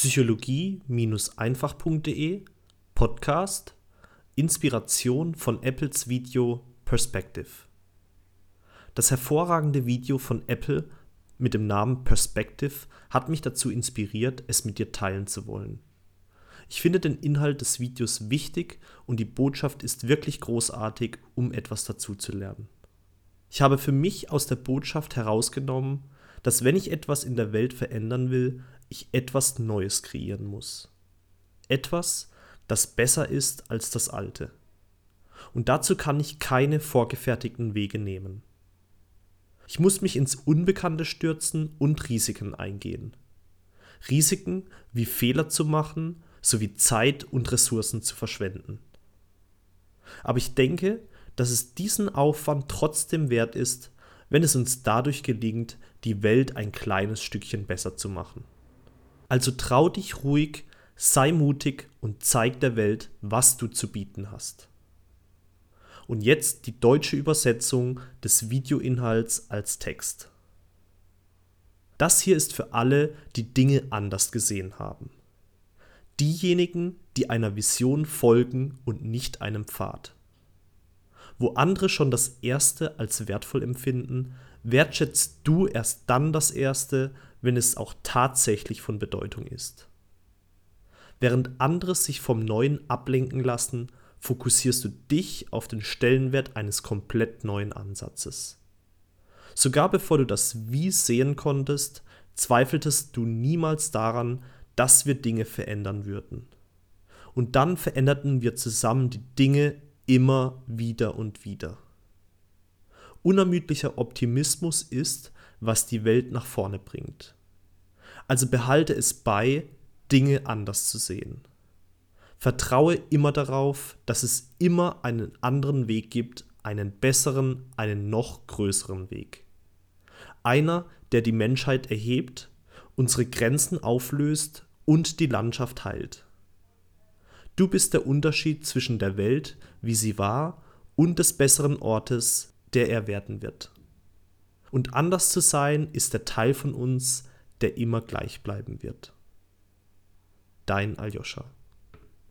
psychologie-einfach.de Podcast Inspiration von Apples Video Perspective. Das hervorragende Video von Apple mit dem Namen Perspective hat mich dazu inspiriert, es mit dir teilen zu wollen. Ich finde den Inhalt des Videos wichtig und die Botschaft ist wirklich großartig, um etwas dazu zu lernen. Ich habe für mich aus der Botschaft herausgenommen, dass wenn ich etwas in der Welt verändern will, ich etwas Neues kreieren muss. Etwas, das besser ist als das alte. Und dazu kann ich keine vorgefertigten Wege nehmen. Ich muss mich ins Unbekannte stürzen und Risiken eingehen. Risiken wie Fehler zu machen sowie Zeit und Ressourcen zu verschwenden. Aber ich denke, dass es diesen Aufwand trotzdem wert ist, wenn es uns dadurch gelingt, die Welt ein kleines Stückchen besser zu machen. Also trau dich ruhig, sei mutig und zeig der Welt, was du zu bieten hast. Und jetzt die deutsche Übersetzung des Videoinhalts als Text. Das hier ist für alle, die Dinge anders gesehen haben diejenigen, die einer Vision folgen und nicht einem Pfad. Wo andere schon das Erste als wertvoll empfinden, wertschätzt du erst dann das Erste, wenn es auch tatsächlich von Bedeutung ist. Während andere sich vom Neuen ablenken lassen, fokussierst du dich auf den Stellenwert eines komplett neuen Ansatzes. Sogar bevor du das Wie sehen konntest, zweifeltest du niemals daran, dass wir Dinge verändern würden. Und dann veränderten wir zusammen die Dinge immer wieder und wieder. Unermüdlicher Optimismus ist, was die Welt nach vorne bringt. Also behalte es bei, Dinge anders zu sehen. Vertraue immer darauf, dass es immer einen anderen Weg gibt, einen besseren, einen noch größeren Weg. Einer, der die Menschheit erhebt, unsere Grenzen auflöst und die Landschaft heilt. Du bist der Unterschied zwischen der Welt, wie sie war, und des besseren Ortes, der er werden wird. Und anders zu sein ist der Teil von uns, der immer gleich bleiben wird. Dein Aljoscha.